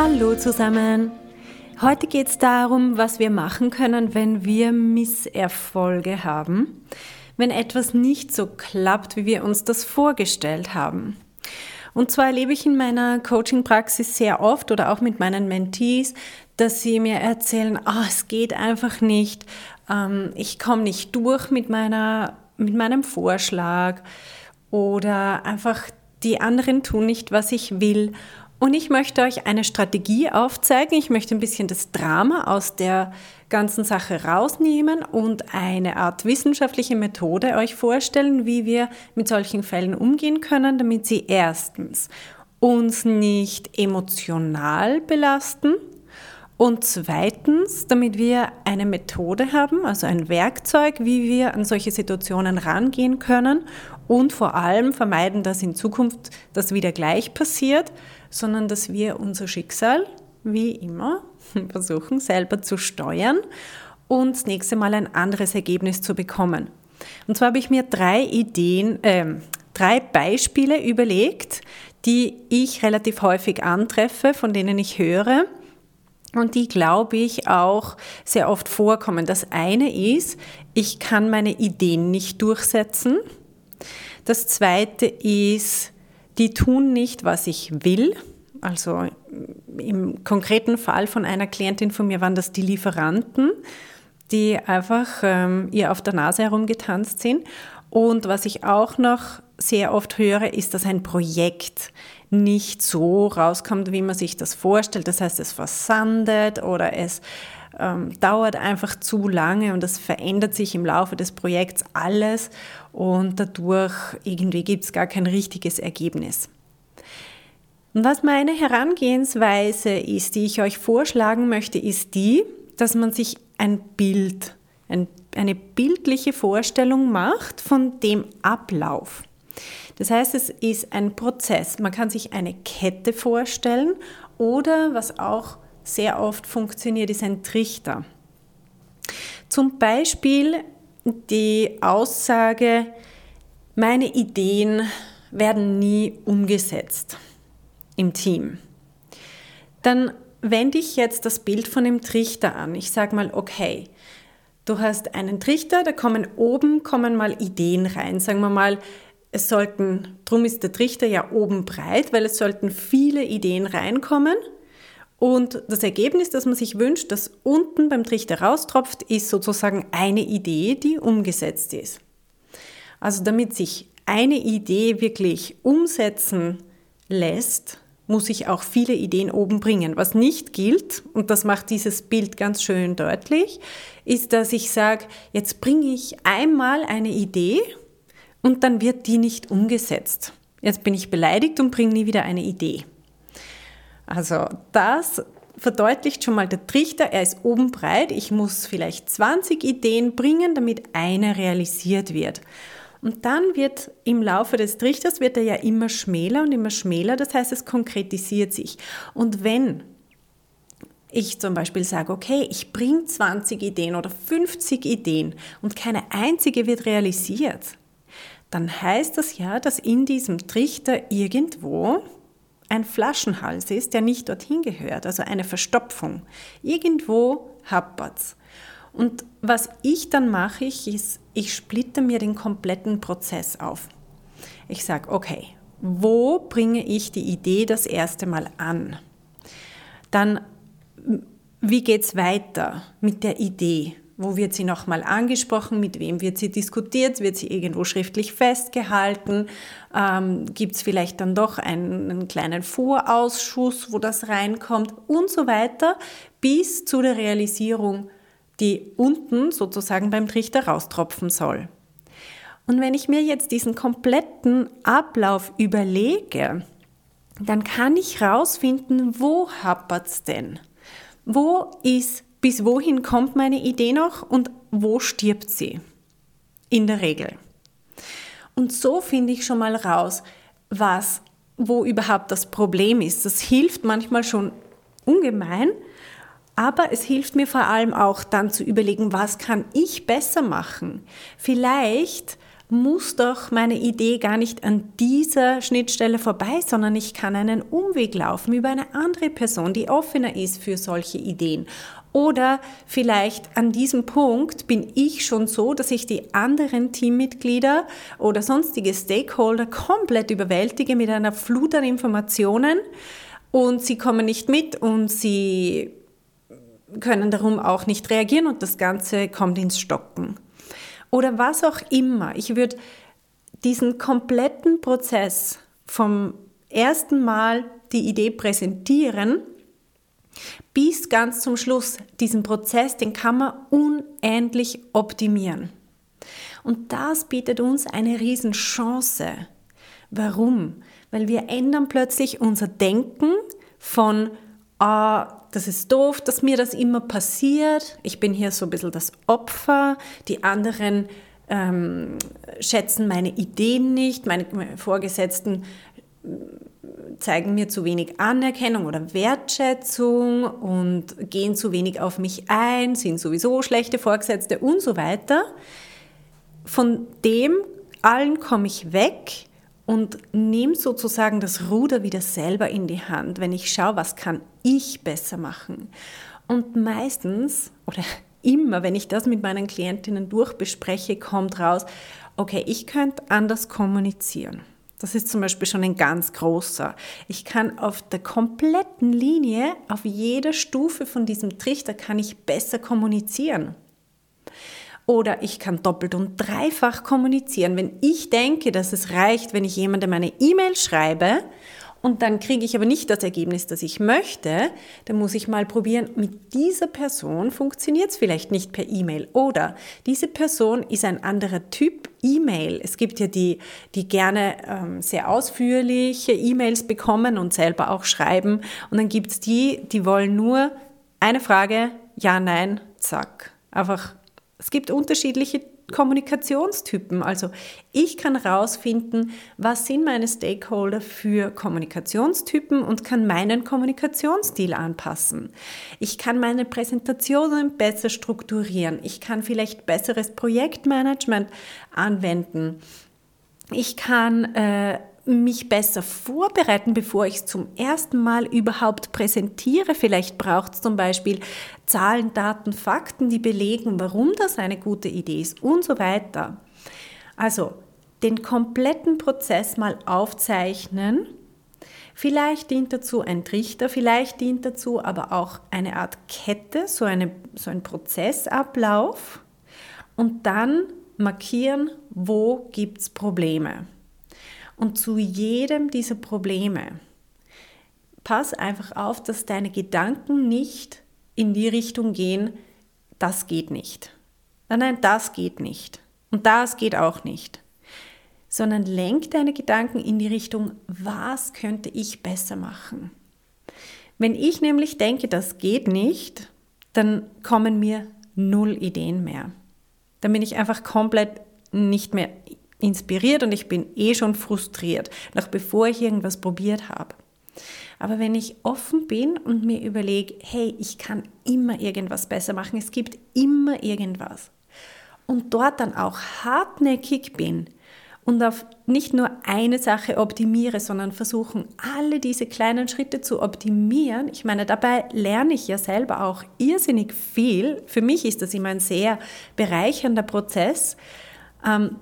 Hallo zusammen! Heute geht es darum, was wir machen können, wenn wir Misserfolge haben, wenn etwas nicht so klappt, wie wir uns das vorgestellt haben. Und zwar erlebe ich in meiner Coaching-Praxis sehr oft oder auch mit meinen Mentees, dass sie mir erzählen, oh, es geht einfach nicht, ähm, ich komme nicht durch mit, meiner, mit meinem Vorschlag oder einfach die anderen tun nicht, was ich will. Und ich möchte euch eine Strategie aufzeigen. Ich möchte ein bisschen das Drama aus der ganzen Sache rausnehmen und eine Art wissenschaftliche Methode euch vorstellen, wie wir mit solchen Fällen umgehen können, damit sie erstens uns nicht emotional belasten und zweitens, damit wir eine Methode haben, also ein Werkzeug, wie wir an solche Situationen rangehen können und vor allem vermeiden, dass in Zukunft das wieder gleich passiert, sondern dass wir unser Schicksal, wie immer, versuchen selber zu steuern und das nächste Mal ein anderes Ergebnis zu bekommen. Und zwar habe ich mir drei Ideen, äh, drei Beispiele überlegt, die ich relativ häufig antreffe, von denen ich höre und die, glaube ich, auch sehr oft vorkommen. Das eine ist, ich kann meine Ideen nicht durchsetzen. Das zweite ist, die tun nicht, was ich will. Also im konkreten Fall von einer Klientin von mir waren das die Lieferanten, die einfach ähm, ihr auf der Nase herumgetanzt sind. Und was ich auch noch sehr oft höre, ist, dass ein Projekt nicht so rauskommt, wie man sich das vorstellt. Das heißt, es versandet oder es ähm, dauert einfach zu lange und es verändert sich im Laufe des Projekts alles und dadurch irgendwie gibt es gar kein richtiges Ergebnis. Und was meine Herangehensweise ist, die ich euch vorschlagen möchte, ist die, dass man sich ein Bild, ein, eine bildliche Vorstellung macht von dem Ablauf. Das heißt, es ist ein Prozess. Man kann sich eine Kette vorstellen oder was auch sehr oft funktioniert, ist ein Trichter. Zum Beispiel die Aussage, meine Ideen werden nie umgesetzt im Team. Dann wende ich jetzt das Bild von dem Trichter an. Ich sage mal, okay, du hast einen Trichter, da kommen oben kommen mal Ideen rein. Sagen wir mal, es sollten, drum ist der Trichter ja oben breit, weil es sollten viele Ideen reinkommen. Und das Ergebnis, das man sich wünscht, das unten beim Trichter raustropft, ist sozusagen eine Idee, die umgesetzt ist. Also damit sich eine Idee wirklich umsetzen lässt, muss ich auch viele Ideen oben bringen. Was nicht gilt, und das macht dieses Bild ganz schön deutlich, ist, dass ich sage, jetzt bringe ich einmal eine Idee und dann wird die nicht umgesetzt. Jetzt bin ich beleidigt und bringe nie wieder eine Idee. Also das verdeutlicht schon mal der Trichter, er ist oben breit, ich muss vielleicht 20 Ideen bringen, damit eine realisiert wird. Und dann wird im Laufe des Trichters wird er ja immer schmäler und immer schmäler, das heißt, es konkretisiert sich. Und wenn ich zum Beispiel sage, okay, ich bringe 20 Ideen oder 50 Ideen und keine einzige wird realisiert, dann heißt das ja, dass in diesem Trichter irgendwo ein Flaschenhals ist, der nicht dorthin gehört, also eine Verstopfung. Irgendwo happert's. Und was ich dann mache, ich, ist, ich splitte mir den kompletten Prozess auf. Ich sage, okay, wo bringe ich die Idee das erste Mal an? Dann, wie geht es weiter mit der Idee? Wo wird sie nochmal angesprochen? Mit wem wird sie diskutiert? Wird sie irgendwo schriftlich festgehalten? Ähm, Gibt es vielleicht dann doch einen, einen kleinen Vorausschuss, wo das reinkommt? Und so weiter, bis zu der Realisierung, die unten sozusagen beim Trichter raustropfen soll. Und wenn ich mir jetzt diesen kompletten Ablauf überlege, dann kann ich rausfinden, wo happert's denn? Wo ist, bis wohin kommt meine Idee noch und wo stirbt sie? In der Regel. Und so finde ich schon mal raus, was, wo überhaupt das Problem ist. Das hilft manchmal schon ungemein, aber es hilft mir vor allem auch dann zu überlegen, was kann ich besser machen? Vielleicht muss doch meine Idee gar nicht an dieser Schnittstelle vorbei, sondern ich kann einen Umweg laufen über eine andere Person, die offener ist für solche Ideen. Oder vielleicht an diesem Punkt bin ich schon so, dass ich die anderen Teammitglieder oder sonstige Stakeholder komplett überwältige mit einer Flut an Informationen und sie kommen nicht mit und sie können darum auch nicht reagieren und das Ganze kommt ins Stocken. Oder was auch immer. Ich würde diesen kompletten Prozess vom ersten Mal die Idee präsentieren bis ganz zum Schluss, diesen Prozess, den kann man unendlich optimieren. Und das bietet uns eine Riesenchance. Warum? Weil wir ändern plötzlich unser Denken von ah, das ist doof, dass mir das immer passiert. Ich bin hier so ein bisschen das Opfer. Die anderen ähm, schätzen meine Ideen nicht. Meine, Vorgesetzten zeigen mir zu wenig Anerkennung oder Wertschätzung und gehen zu wenig auf mich ein, sind sowieso schlechte Vorgesetzte und so weiter. Von dem allen komme ich weg und nehme sozusagen das Ruder wieder selber in die Hand, wenn ich schaue, was kann ich besser machen. Und meistens oder immer, wenn ich das mit meinen Klientinnen durchbespreche, kommt raus, okay, ich könnte anders kommunizieren. Das ist zum Beispiel schon ein ganz großer. Ich kann auf der kompletten Linie, auf jeder Stufe von diesem Trichter, kann ich besser kommunizieren. Oder ich kann doppelt und dreifach kommunizieren. Wenn ich denke, dass es reicht, wenn ich jemandem eine E-Mail schreibe und dann kriege ich aber nicht das Ergebnis, das ich möchte, dann muss ich mal probieren, mit dieser Person funktioniert es vielleicht nicht per E-Mail. Oder diese Person ist ein anderer Typ E-Mail. Es gibt ja die, die gerne ähm, sehr ausführliche E-Mails bekommen und selber auch schreiben. Und dann gibt es die, die wollen nur eine Frage, ja, nein, zack. Einfach es gibt unterschiedliche Kommunikationstypen. Also ich kann herausfinden, was sind meine Stakeholder für Kommunikationstypen und kann meinen Kommunikationsstil anpassen. Ich kann meine Präsentationen besser strukturieren. Ich kann vielleicht besseres Projektmanagement anwenden. Ich kann äh, mich besser vorbereiten, bevor ich es zum ersten Mal überhaupt präsentiere. Vielleicht braucht es zum Beispiel Zahlen, Daten, Fakten, die belegen, warum das eine gute Idee ist und so weiter. Also den kompletten Prozess mal aufzeichnen. Vielleicht dient dazu ein Trichter, vielleicht dient dazu aber auch eine Art Kette, so, eine, so ein Prozessablauf und dann markieren, wo gibt es Probleme. Und zu jedem dieser Probleme pass einfach auf, dass deine Gedanken nicht in die Richtung gehen, das geht nicht. Nein, nein, das geht nicht. Und das geht auch nicht. Sondern lenk deine Gedanken in die Richtung, was könnte ich besser machen? Wenn ich nämlich denke, das geht nicht, dann kommen mir null Ideen mehr. Dann bin ich einfach komplett nicht mehr inspiriert und ich bin eh schon frustriert, noch bevor ich irgendwas probiert habe. Aber wenn ich offen bin und mir überlege, hey, ich kann immer irgendwas besser machen, es gibt immer irgendwas. Und dort dann auch hartnäckig bin und auf nicht nur eine Sache optimiere, sondern versuchen, alle diese kleinen Schritte zu optimieren. Ich meine, dabei lerne ich ja selber auch irrsinnig viel. Für mich ist das immer ein sehr bereichernder Prozess. Ähm,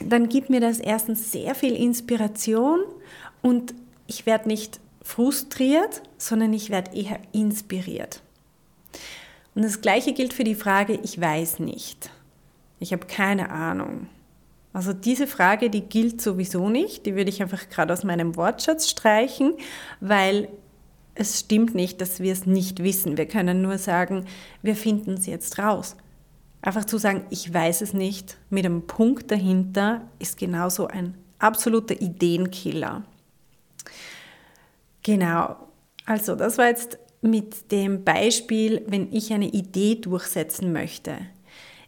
dann gibt mir das erstens sehr viel Inspiration und ich werde nicht frustriert, sondern ich werde eher inspiriert. Und das Gleiche gilt für die Frage, ich weiß nicht. Ich habe keine Ahnung. Also diese Frage, die gilt sowieso nicht, die würde ich einfach gerade aus meinem Wortschatz streichen, weil es stimmt nicht, dass wir es nicht wissen. Wir können nur sagen, wir finden es jetzt raus. Einfach zu sagen, ich weiß es nicht, mit einem Punkt dahinter, ist genauso ein absoluter Ideenkiller. Genau. Also, das war jetzt mit dem Beispiel, wenn ich eine Idee durchsetzen möchte.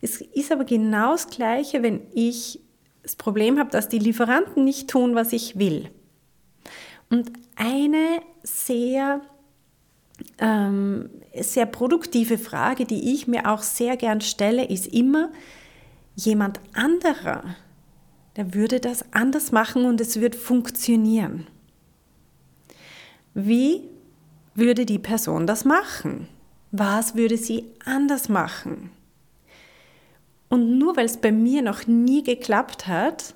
Es ist aber genau das Gleiche, wenn ich das Problem habe, dass die Lieferanten nicht tun, was ich will. Und eine sehr, ähm, sehr produktive Frage, die ich mir auch sehr gern stelle, ist immer, jemand anderer, der würde das anders machen und es wird funktionieren. Wie würde die Person das machen? Was würde sie anders machen? Und nur weil es bei mir noch nie geklappt hat,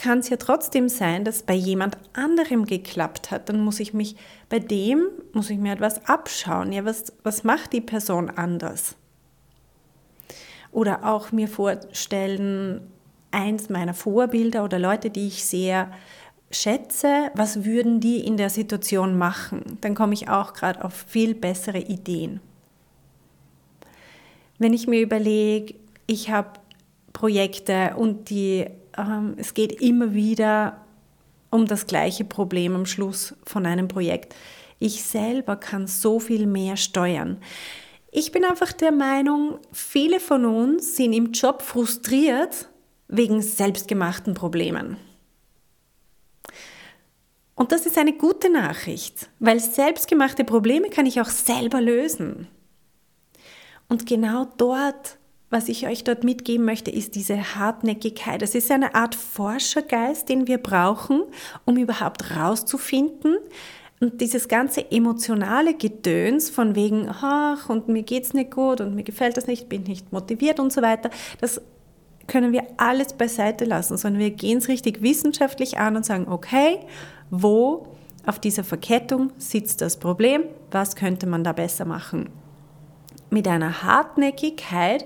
kann es ja trotzdem sein, dass bei jemand anderem geklappt hat. Dann muss ich mich bei dem, muss ich mir etwas abschauen. Ja, was, was macht die Person anders? Oder auch mir vorstellen, eins meiner Vorbilder oder Leute, die ich sehr schätze, was würden die in der Situation machen? Dann komme ich auch gerade auf viel bessere Ideen. Wenn ich mir überlege, ich habe Projekte und die, ähm, es geht immer wieder um das gleiche Problem am Schluss von einem Projekt. Ich selber kann so viel mehr steuern. Ich bin einfach der Meinung, viele von uns sind im Job frustriert wegen selbstgemachten Problemen. Und das ist eine gute Nachricht, weil selbstgemachte Probleme kann ich auch selber lösen. Und genau dort, was ich euch dort mitgeben möchte, ist diese Hartnäckigkeit. Es ist eine Art Forschergeist, den wir brauchen, um überhaupt rauszufinden, und dieses ganze emotionale Gedöns von wegen, ach, und mir geht's nicht gut und mir gefällt das nicht, bin nicht motiviert und so weiter, das können wir alles beiseite lassen, sondern wir gehen es richtig wissenschaftlich an und sagen, okay, wo auf dieser Verkettung sitzt das Problem, was könnte man da besser machen? Mit einer Hartnäckigkeit,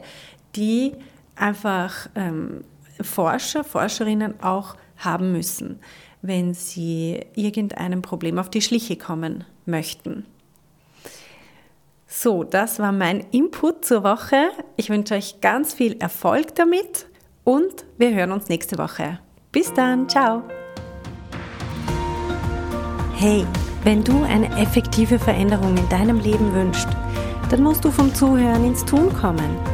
die einfach ähm, Forscher, Forscherinnen auch haben müssen, wenn sie irgendeinem Problem auf die Schliche kommen möchten. So, das war mein Input zur Woche. Ich wünsche euch ganz viel Erfolg damit und wir hören uns nächste Woche. Bis dann, ciao. Hey, wenn du eine effektive Veränderung in deinem Leben wünschst, dann musst du vom Zuhören ins Tun kommen.